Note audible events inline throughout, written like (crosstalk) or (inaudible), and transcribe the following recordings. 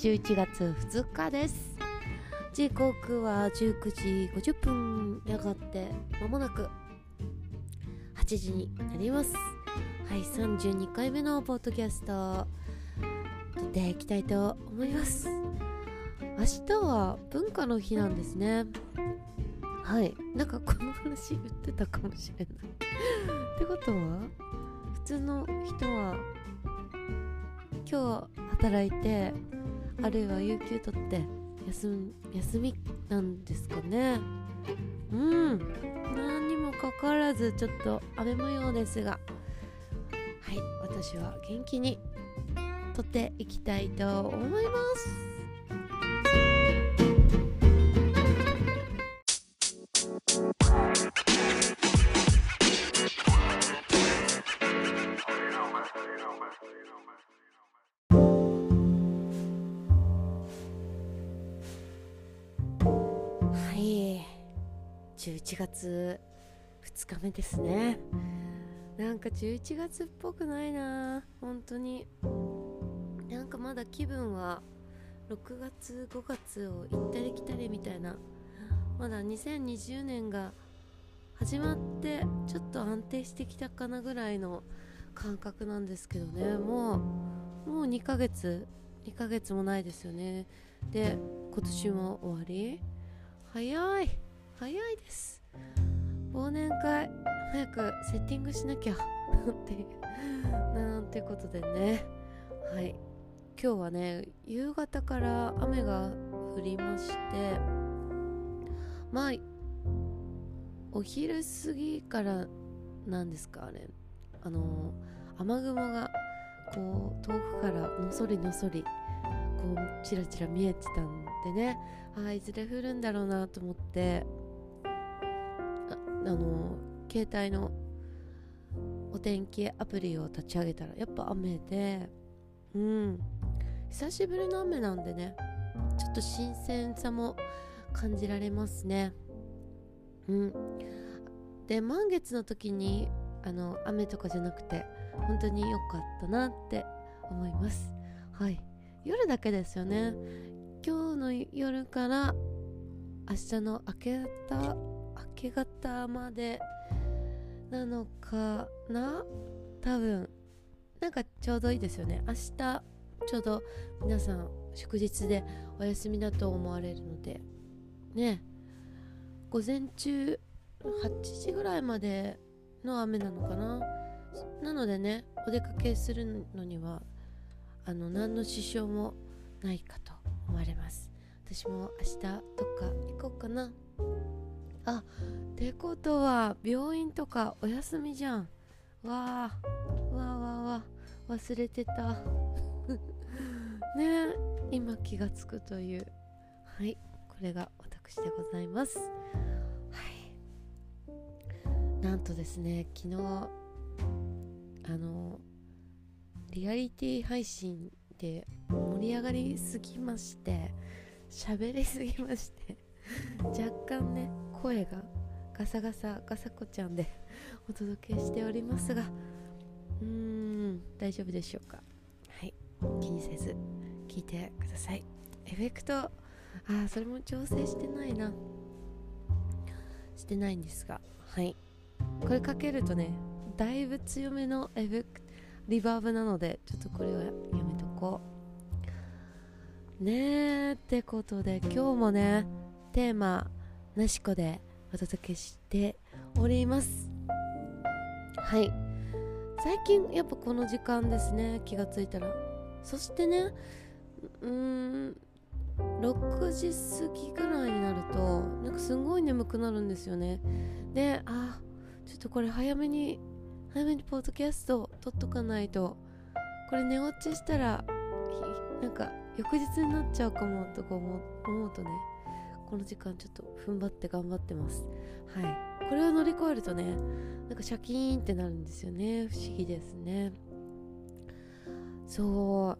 11月2日です。時刻は19時50分やがってまもなく8時になります。はい32回目のポッドキャスト。撮っていきたいと思います。明日は文化の日なんですね。はいなんかこの話言ってたかもしれない。ってことは普通の人は今日働いてあるいは有給取って休休みなんですかね。うん。何にもかかわらずちょっと雨模様ですが。はい。私は元気に撮っていきたいと思います。11月2日目ですね。なんか11月っぽくないな。本当に。なんかまだ気分は6月5月を行ったり来たりみたいな。まだ2020年が始まってちょっと安定してきたかなぐらいの感覚なんですけどね。もうもう2ヶ月2ヶ月もないですよね。で今年も終わり。早い。早いです。忘年会早くセッティングしなきゃ。っていうなんてことでね。はい。今日はね夕方から雨が降りまして。まあお昼過ぎからなんですかあれ。あの雨雲がこう遠くからのそりのそりこうちらちら見えてたんでね。あいずれ降るんだろうなと思って。あの携帯のお天気アプリを立ち上げたらやっぱ雨でうん。久しぶりの雨なんでねちょっと新鮮さも感じられますね。うん。で満月の時にあの雨とかじゃなくて本当に良かったなって思います。はい。夜だけですよね。今日の夜から明日の明け方け方までなのかな？多分なんかちょうどいいですよね。明日ちょうど皆さん祝日でお休みだと思われるので。ね。午前中8時ぐらいまでの雨なのかな？なのでねお出かけするのにはあの何の支障もないかと思われます。私も明日どっか行こうかな。あってことは病院とかお休みじゃん。わあわあわあわあ忘れてた。(laughs) ね今気がつくという。はいこれが私でございます。はい。なんとですね昨日あのリアリティ配信で盛り上がりすぎまして喋りすぎまして (laughs) 若干ね声がガサガサガサコちゃんでお届けしておりますがうーん大丈夫でしょうか？はい気にせず聞いてください。エフェクトあーそれも調整してないな。してないんですがはい。これかけるとねだいぶ強めのエフェクトリバーブなのでちょっとこれはやめとこう。ねえってことで今日もねテーマなしこでお届けしております。はい。最近やっぱこの時間ですね。気がついたら。そしてねうーん6時過ぎぐらいになるとなんかすごい眠くなるんですよね。であちょっとこれ早めに早めにポッドキャスト撮っとかないと。これ寝落ちしたらなんか翌日になっちゃうかもとか思う思うとね。この時間ちょっと踏ん張って頑張ってます。はい。これを乗り越えるとねなんかシャキーンってなるんですよね。不思議ですね。そ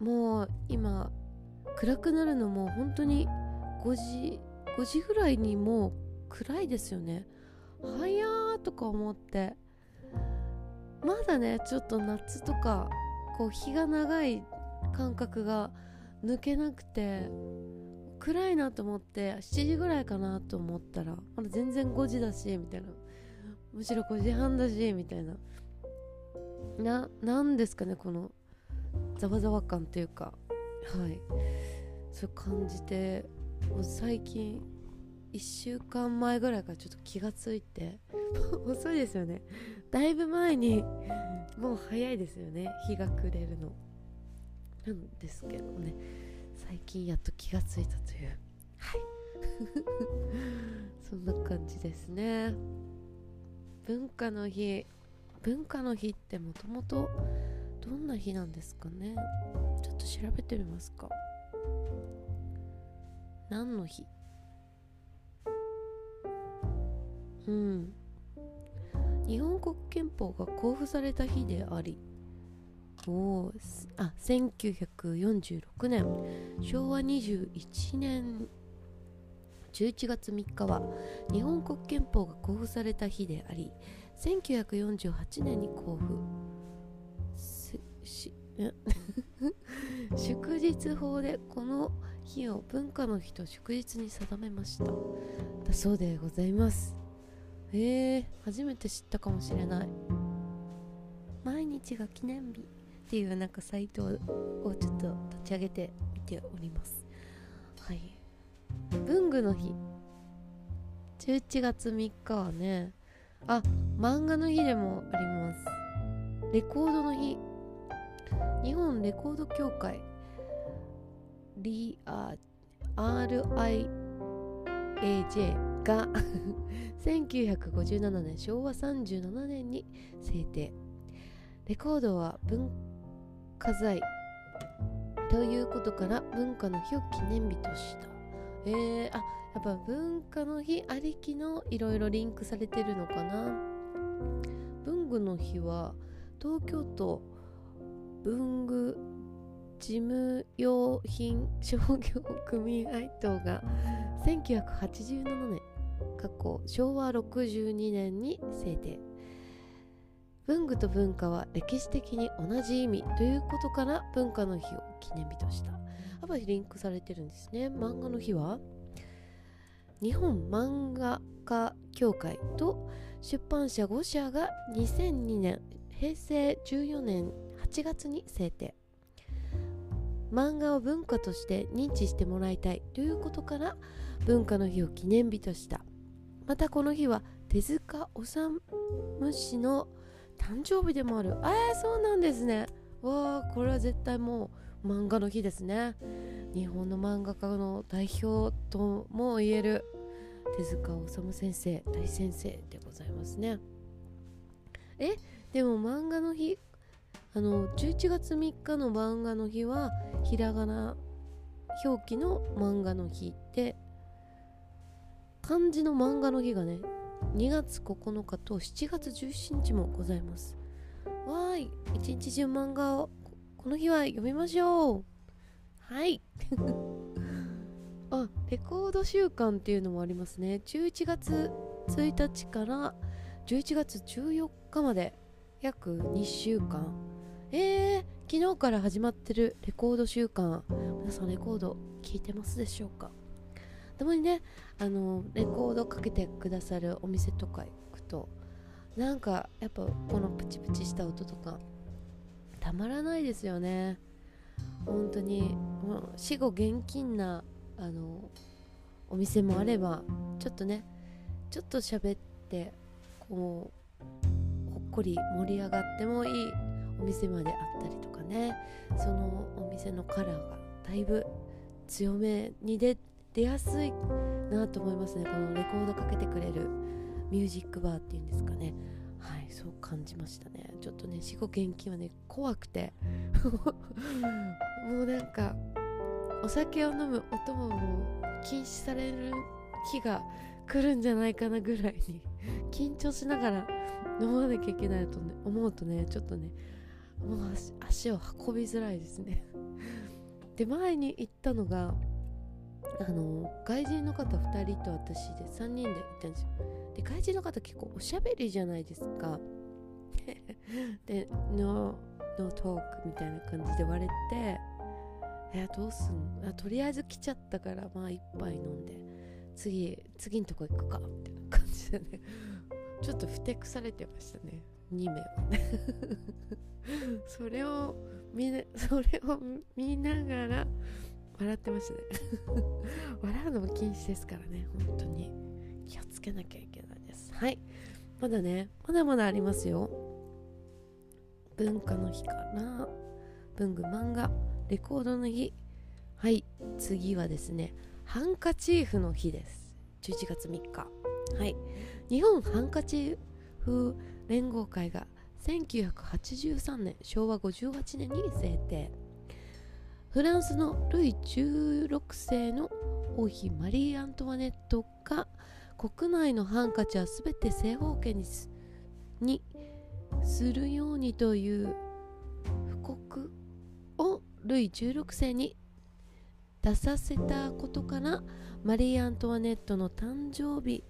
う。もう今暗くなるのも本当に5時5時ぐらいにもう暗いですよね。早ーとか思って。まだねちょっと夏とかこう日が長い感覚が抜けなくて暗いなと思って7時ぐらいかなと思ったらまだ全然5時だしみたいな。むしろ5時半だしみたいな。ななんですかねこのざわざわ感というか。はい。そう感じてもう最近1週間前ぐらいからちょっと気がついて (laughs) 遅いですよね。だいぶ前にもう早いですよね。日が暮れるの。なんですけどね。近やっと気がついたという。はい。そんな感じですね。文化の日文化の日ってもともとどんな日なんですかね。ちょっと調べてみますか。何の日？うん。日本国憲法が公布された日でありおあ1946年昭和21年11月3日は日本国憲法が公布された日であり1948年に公布。(laughs) 祝日法でこの日を文化の日と祝日に定めました。だそうでございます。へえ初めて知ったかもしれない。毎日が記念日。っていうなんかサイトをちょっと立ち上げてみております。はい。文具の日。11月3日はね。あ漫画の日でもあります。レコードの日。日本レコード協会。リア RIAJ が (laughs) 1957年昭和37年に制定。レコードは文化財ということから文化の日を記念日とした。えー、あやっぱ文化の日ありきのいろいろリンクされてるのかな。文具の日は東京都文具事務用品商業組合等が1987年過去昭和62年に制定。文具と文化は歴史的に同じ意味ということから文化の日を記念日とした。やっぱりリンクされてるんですね。漫画の日は日本漫画家協会と出版社5社が2002年平成14年8月に制定。漫画を文化として認知してもらいたいということから文化の日を記念日とした。またこの日は手塚治虫の誕生日でもある。あーそうなんですね。わあこれは絶対もう漫画の日ですね。日本の漫画家の代表とも言える。手塚治虫先生大先生でございますね。えでも漫画の日あの11月3日の漫画の日はひらがな表記の漫画の日で漢字の漫画の日がね2月9日と7月17日もございます。わーい一日中漫画をこの日は読みましょう。はい。(laughs) あレコード週間っていうのもありますね。11月1日から11月14日まで約2週間。えー、昨日から始まってるレコード週間皆さんレコード聞いてますでしょうか？たまにねあのレコードかけてくださるお店とか行くとなんかやっぱこのプチプチした音とかたまらないですよね。本当にもう死後現金なあのお店もあればちょっとねちょっと喋ってこうほっこり盛り上がってもいいお店まであったりとかね。そのお店のカラーがだいぶ強めに出出やすいなと思いますね。このレコードかけてくれるミュージックバーっていうんですかね。はいそう感じましたね。ちょっとね死後現金はね怖くて。(laughs) もうなんかお酒を飲むお供も禁止される日が来るんじゃないかなぐらいに (laughs) 緊張しながら飲まなきゃいけないと、ね、思うとねちょっとねもう足を運びづらいですね。(laughs) で前に行ったのがあの外人の方2人と私で3人で行ったんですよ。で外人の方結構おしゃべりじゃないですか。(laughs) でノーノートークみたいな感じで割れてえどうすんあとりあえず来ちゃったからまあ一杯飲んで次次のとこ行くかみたいな感じでね。(laughs) ちょっとふてくされてましたね。2名は。(laughs) それを見それを見ながら笑ってましたね。(laughs) 笑うのも禁止ですからね本当に。気をつけなきゃいけないです。はい。まだねまだまだありますよ。文化の日から文具漫画。レコードの日。はい。次はですねハンカチーフの日です。11月3日。はい。日本ハンカチーフ連合会が1983年昭和58年に制定。フランスのルイ16世の王妃マリー・アントワネットが国内のハンカチは全て正方形にすにするようにという布告をルイ16世に出させたことからマリー・アントワネットの誕生日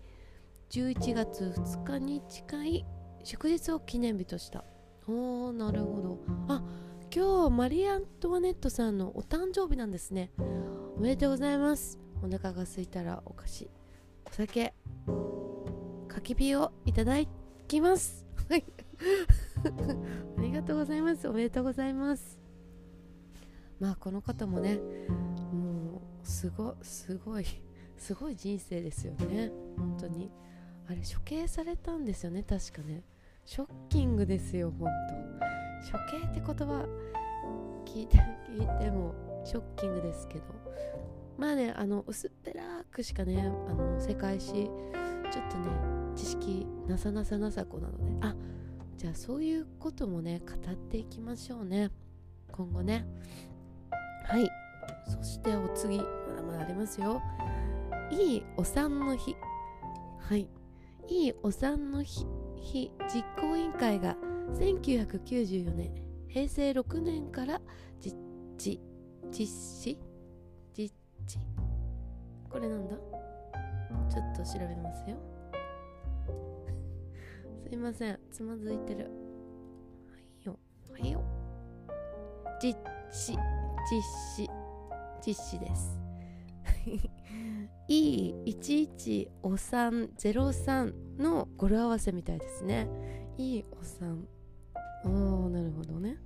11月2日に近い祝日を記念日とした。おーなるほど。あ今日マリー・アントワネットさんのお誕生日なんですね。おめでとうございます。お腹が空いたらお菓子お酒焚き火をいただきます。はい。(laughs) ありがとうございます。おめでとうございます。まあこの方もねもうすごすごいすごい人生ですよね。本当に。あれ処刑されたんですよね。確かね。ショッキングですよ本当。処刑って言葉聞いて聞いてもショッキングですけど。まあねあの薄っぺらくしかねあの世界史ちょっとね知識なさなさなさこなのであじゃあそういうこともね語っていきましょうね。今後ね。はい。そしてお次まだまだありますよ。いいお産の日。はい。いいお産の日日実行委員会が1994年平成6年から実実実施？実地？これなんだ？ちょっと調べますよ。(laughs) すいません。つまずいてる。はいよ。はいよ。実施実施。実施です。(laughs) いい11お産03の語呂合わせみたいですね。いいお産ああなるほどね。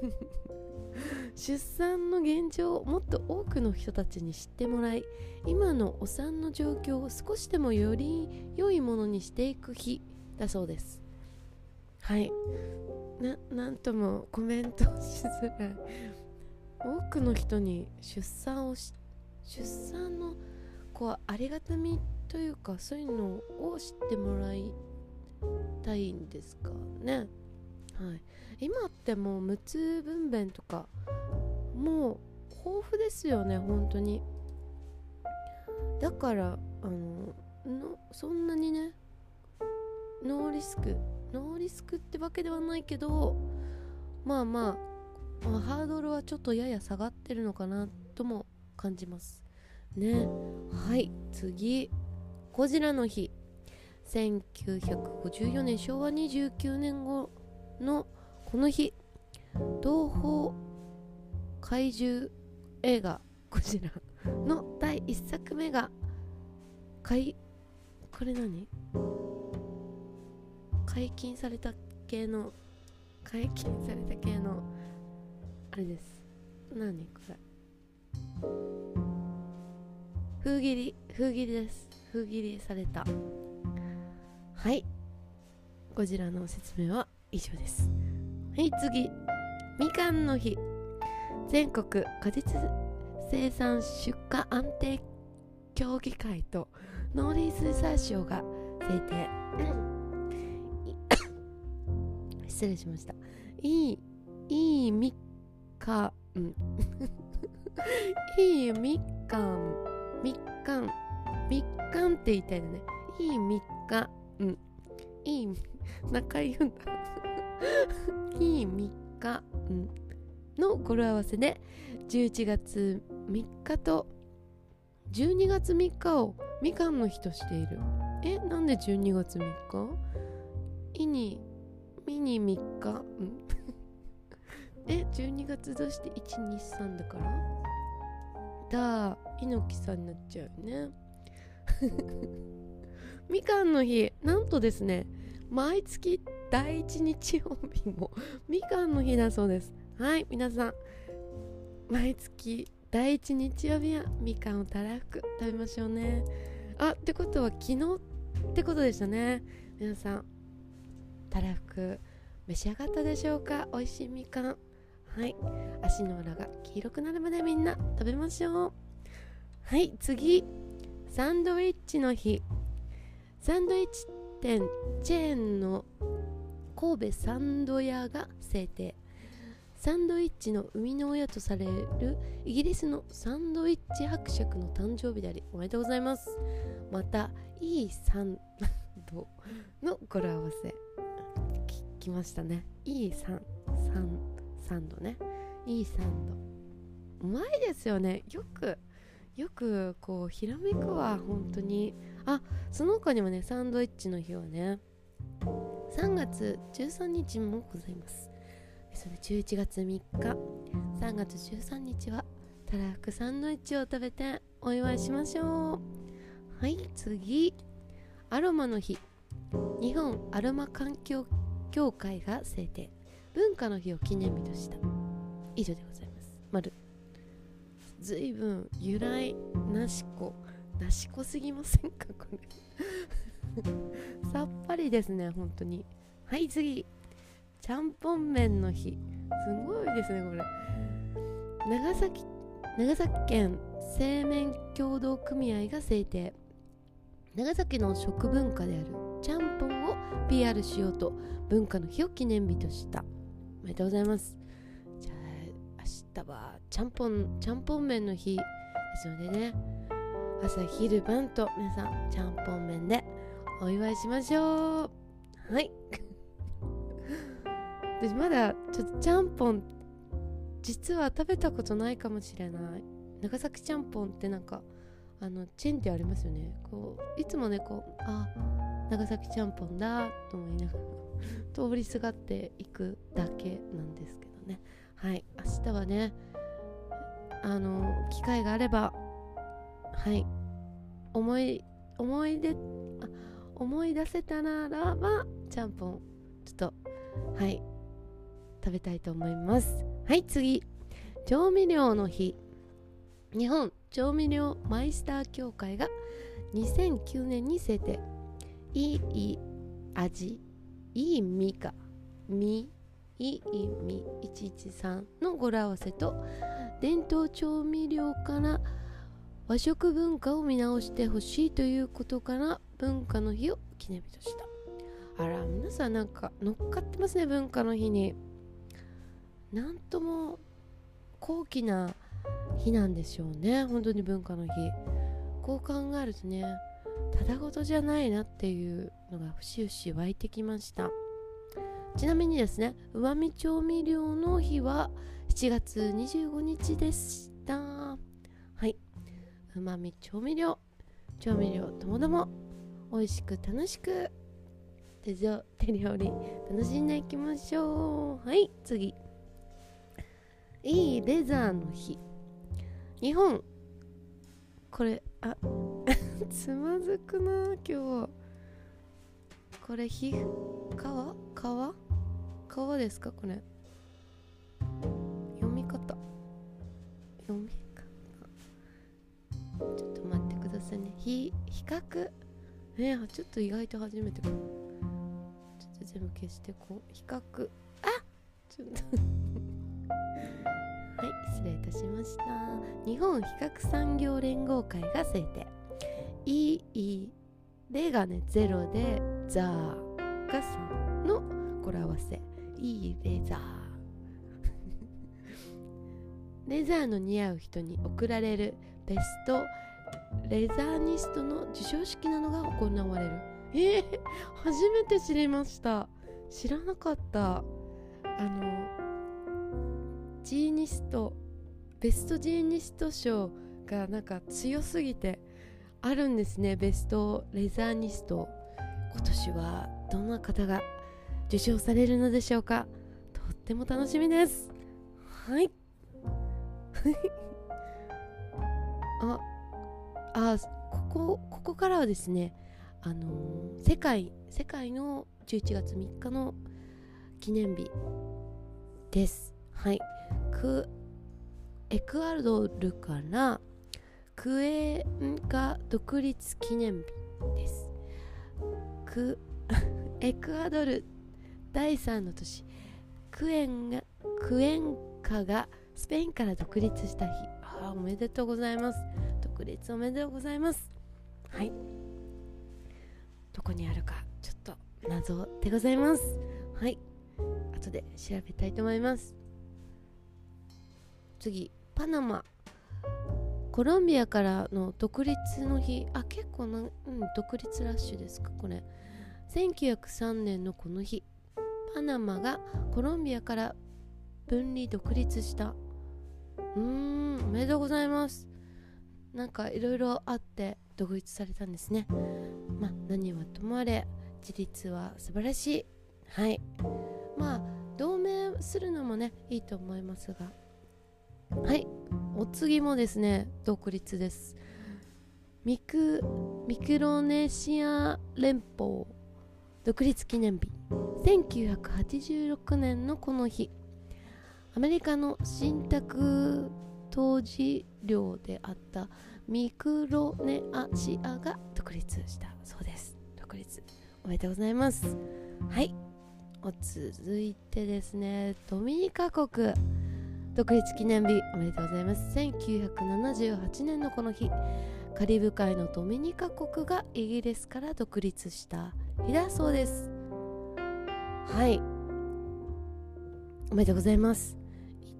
(laughs) 出産の現状をもっと多くの人たちに知ってもらい今のお産の状況を少しでもより良いものにしていく日だそうです。はい。ななんともコメントしづらい。多くの人に出産をし出産のこうありがたみというかそういうのを知ってもらいたいんですかね。はい。今ってもう無痛分娩とかもう豊富ですよね本当に。だからあののそんなにねノーリスクノーリスクってわけではないけどまあまあ、ハードルはちょっとやや下がってるのかなとも感じますね。はい次。ゴジラの日。1954年昭和29年後のこの日東宝怪獣映画ゴジラの第1作目が解これ何？解禁された系の解禁された系のあれです。何？これ。封切り封切りです。封切りされた。はい。ゴジラの説明は以上です。はい次。みかんの日。全国果実生産出荷安定協議会と農林水産省が制定。(coughs) 失礼しました。いいいいみかん。(laughs) いいみかん。みかん。みかんって言いたいのね。いいみかん。いい中言うんだ。いいみかん。の語呂合わせで11月3日と12月3日をみかんの日としている。えなんで12月3日？いにみに3日。ん。(laughs) え12月どうして123だから？た猪木さんになっちゃうね。(laughs) みかんの日なんとですね毎月第1日曜日もみかんの日だそうです。はい皆さん。毎月第1日曜日はみかんをたらふく食べましょうね。あってことは昨日ってことでしたね。皆さん。たらふく召し上がったでしょうか？美味しいみかん。はい。足の裏が黄色くなるまでみんな食べましょう。はい次。サンドイッチの日。サンドイッチ店チェーンの神戸サンド屋が制定。サンドイッチの生みの親とされるイギリスのサンドイッチ伯爵の誕生日でありおめでとうございます。またいいサンドの語呂合わせ。聞きましたね。いいサンサンサンドね。いいサンド。うまいですよね。よくよくこうひらめくわ本当に。あその他にもねサンドイッチの日はね3月13日もございます。それ11月3日。3月13日はたらふくサンドイッチを食べてお祝いしましょう。はい次。アロマの日。日本アロマ環境協会が制定。文化の日を記念日とした。以上でございます。丸ずいぶん由来なしこ。なしこすぎませんかこれ。(laughs) さっぱりですね本当に。はい次。ちゃんぽん麺の日。すごいですねこれ。長崎長崎県製麺協同組合が制定。長崎の食文化であるちゃんぽんを PR しようと文化の日を記念日とした。おめでとうございます。じゃあ明日はちゃんぽんちゃんぽん麺の日ですのでね。朝昼晩と皆さんちゃんぽん麺でお祝いしましょう。はい。(laughs) 私まだちょっとちゃんぽん実は食べたことないかもしれない。長崎ちゃんぽんってなんかあのチェーンってありますよね。こういつもねこうあ長崎ちゃんぽんだと思いながら通りすがっていくだけなんですけどね。はい。明日はねあの機会があればはい。思い思い出あ思い出せたならばちゃんぽんちょっとはい。食べたいと思います。はい次。調味料の日。日本調味料マイスター協会が2009年に制定。いい味いいみか。みいいみ113の語呂合わせと伝統調味料から和食文化を見直してほしいということから文化の日を記念日とした。あら皆さんなんか乗っかってますね文化の日に。なんとも高貴な日なんでしょうね本当に文化の日。こう考えるとねただごとじゃないなっていうのが節々湧いてきました。ちなみにですねうまみ調味料の日は7月25日でした。うまみ調味料。調味料ともども。美味しく楽しく。手料理楽しんでいきましょう。はい次。いいレザーの日。日本。これあ (laughs) つまずくな今日これ皮膚川川川ですかこれ。読み方。読み？ちょっと待ってくださいね。ひ比較？えー、ちょっと意外と初めてか。ちょっと全部消してこう。比較。あちょっと。(laughs) はい失礼いたしました。日本比較産業連合会が制定。いいレがね0でザーが3の語呂合わせ。いいレザー。(laughs) レザーの似合う人に贈られるベストレザーニストの授賞式などが行われる。えー、初めて知りました。知らなかった。あのジーニストベストジーニスト賞がなんか強すぎてあるんですねベストレザーニスト。今年はどんな方が受賞されるのでしょうか。とっても楽しみです。はい。ああここここからはですねあのー、世界世界の11月3日の記念日です。はい。クエクアドルからクエンガ独立記念日です。ク (laughs) エクアドル第3の都市。クエンがクエンカがスペインから独立した日。あおめでとうございます。独立おめでとうございます。はい。どこにあるかちょっと謎でございます。はい。後で調べたいと思います。次パナマ。コロンビアからの独立の日。あ結構な、うん、独立ラッシュですかこれ。1903年のこの日。パナマがコロンビアから分離独立した。うーんおめでとうございます。なんかいろいろあって独立されたんですね。まあ何はともあれ自立は素晴らしい。はい。まあ同盟するのもねいいと思いますが。はい。お次もですね独立です。ミクミクロネシア連邦独立記念日。1986年のこの日。アメリカの信託当時領であったミクロネアシアが独立したそうです。独立。おめでとうございます。はい。お続いてですねドミニカ国。独立記念日おめでとうございます。1978年のこの日。カリブ海のドミニカ国がイギリスから独立した日だそうです。はい。おめでとうございます。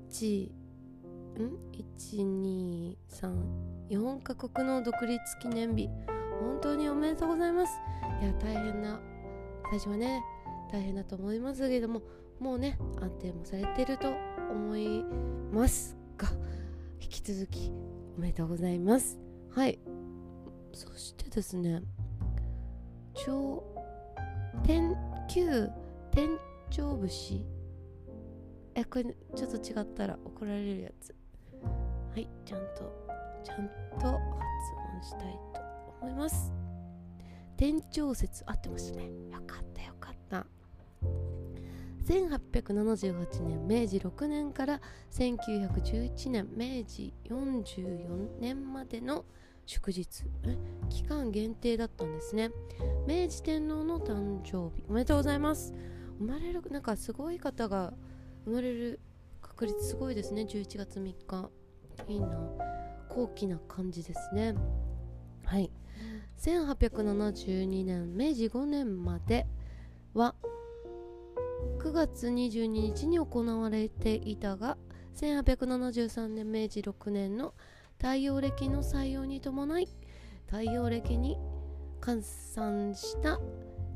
1ん？1234カ国の独立記念日本当におめでとうございます。いや大変な最初はね大変だと思いますけれどももうね安定もされていると思いますが引き続きおめでとうございます。はい。そしてですね超天旧天長節えこれちょっと違ったら怒られるやつ。はいちゃんとちゃんと発音したいと思います。天長説合ってましたね。よかったよかった。1878年明治6年から1911年明治44年までの祝日。期間限定だったんですね。明治天皇の誕生日。おめでとうございます。生まれるなんかすごい方が生まれる確率すごいですね。11月3日。いいな。高貴な感じですね。はい。1872年明治5年までは9月22日に行われていたが1873年明治6年の太陽暦の採用に伴い太陽暦に換算した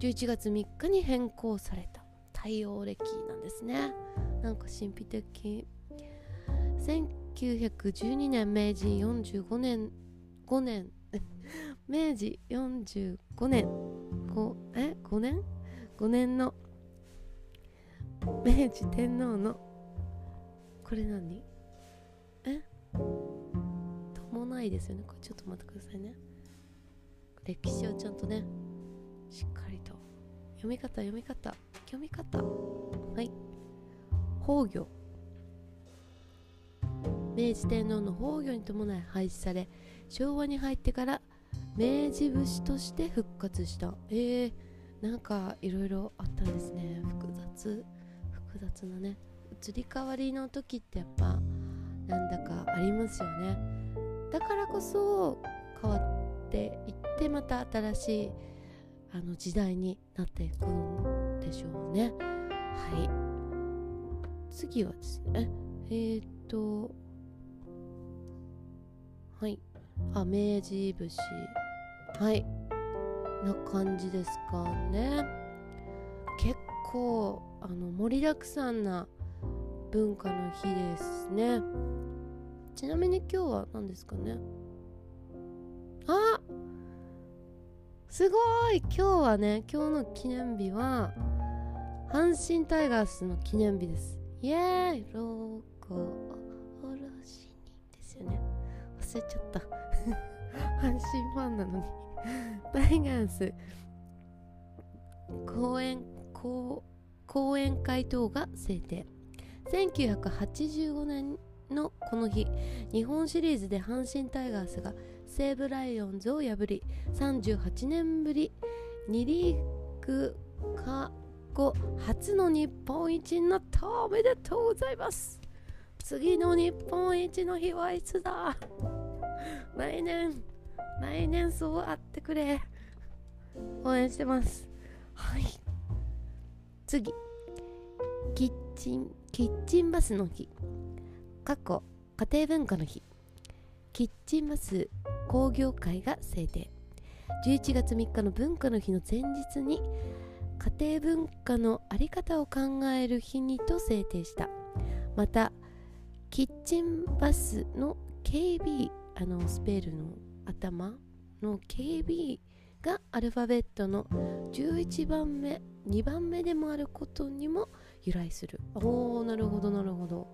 11月3日に変更された。太陽暦なんですね。なんか神秘的。1912年明治45年5年。明治45年。5 (laughs) え？5年 ?5 年の。明治天皇の。これ何？え？伴いですよね。これちょっと待ってくださいね。歴史をちゃんとねしっかりと。読み方読み方。読み方はい。崩御明治天皇の崩御に伴い廃止され昭和に入ってから明治節として復活した。えー、なんかいろいろあったんですね。複雑。複雑なね。移り変わりの時ってやっぱなんだかありますよね。だからこそ変わっていってまた新しいあの時代になっていくんでしょうね。はい。次はですね。えー、っとはい。あ明治節はい。な感じですかね。結構あの盛りだくさんな文化の日ですね。ちなみに今日は何ですかね。あすごい。今日はね今日の記念日は阪神タイガースの記念日です。イエーイロゴおろしに。ですよね。忘れちゃった。(laughs) 阪神ファンなのに。(laughs) タイガース公演公講演会等が制定。1985年のこの日日本シリーズで阪神タイガースが西武ライオンズを破り38年ぶり2リーグ過去初の日本一になったおめでとうございます。次の日本一の日はいつだ？(laughs) 来年来年そうあってくれ。応援してます。はい。次。キッチンキッチンバスの日。過去家庭文化の日。キッチンバス工業会が制定。11月3日の文化の日の前日に家庭文化の在り方を考える日にと制定した。またキッチンバスの KB あのスペルの頭の KB がアルファベットの11番目2番目でもあることにも由来する。おーなるほどなるほど。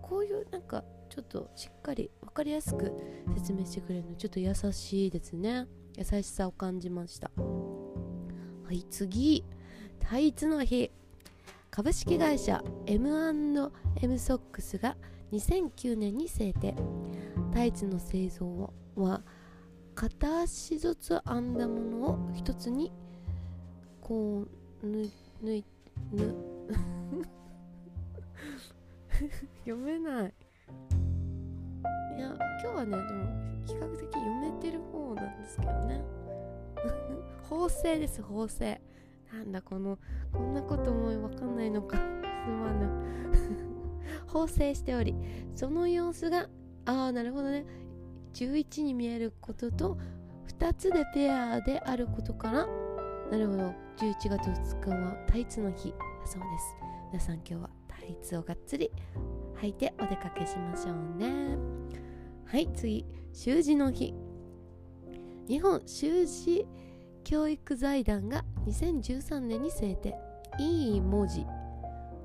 こういうなんかちょっとしっかり分かりやすく説明してくれるのちょっと優しいですね。優しさを感じました。はい次。タイツの日。株式会社 M&M ソックスが2009年に制定。タイツの製造は片足ずつ編んだものを一つにこうぬぬいぬ (laughs) 読めない。いや今日はねでも比較的読めてる方なんですけどね。(laughs) 縫製です縫製。なんだこのこんなこともわかんないのか。すまぬ。(laughs) 縫製しておりその様子がああなるほどね。11に見えることと2つでペアであることからなるほど。11月2日はタイツの日。だそうです。皆さん今日はタイツをがっつり履いてお出かけしましょうね。はい次。習字の日。日本習字教育財団が2013年に制定いい文字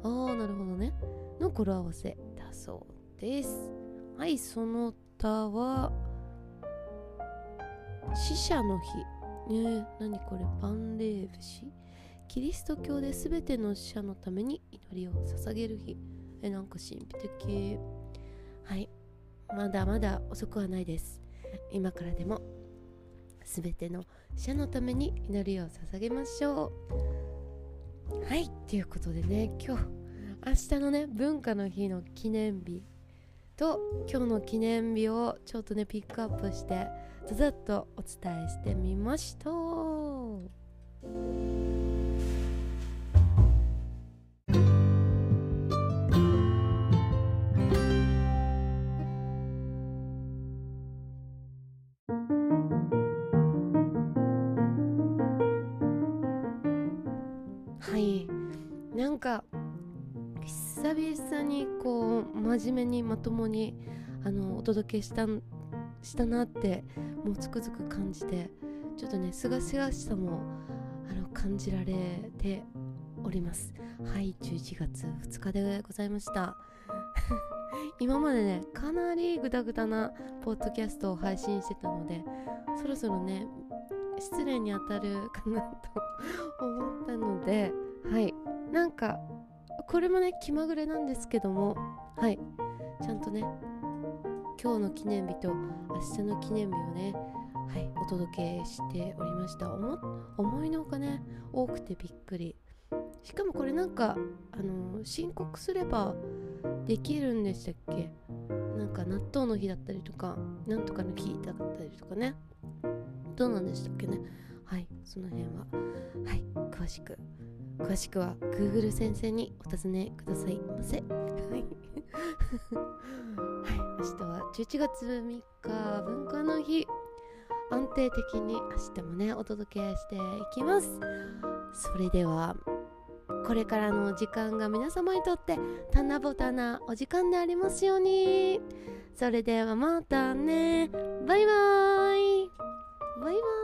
ああなるほどね。の語呂合わせだそうです。はいその他は死者の日。ねえ何これ？万霊節キリスト教で全ての死者のために祈りを捧げる日。えなんか神秘的。はい。まだまだ遅くはないです。今からでも全ての社のために祈りを捧げましょう。はいということでね今日明日のね文化の日の記念日と今日の記念日をちょっとねピックアップしてざざっとお伝えしてみました久々にこう真面目にまともにあのお届けしたしたなってもうつくづく感じてちょっとねすがすがしさもあの感じられております。はい11月2日でございました。(laughs) 今までねかなりグダグダなポッドキャストを配信してたのでそろそろね失礼に当たるかなと思ったのではいなんかこれもね気まぐれなんですけどもはい。ちゃんとね今日の記念日と明日の記念日をねはいお届けしておりました。思いのほかね多くてびっくり。しかもこれなんかあの申告すればできるんでしたっけ？なんか納豆の日だったりとかなんとかの日だったりとかね。どうなんでしたっけね？はいその辺は。はい詳しく詳しくは Google 先生にお尋ねくださいませ。はい。はい。明日は11月3日文化の日。安定的に明日もねお届けしていきます。それではこれからの時間が皆様にとって棚ぼたなお時間でありますように。それではまたね。バイバイ。バイバイ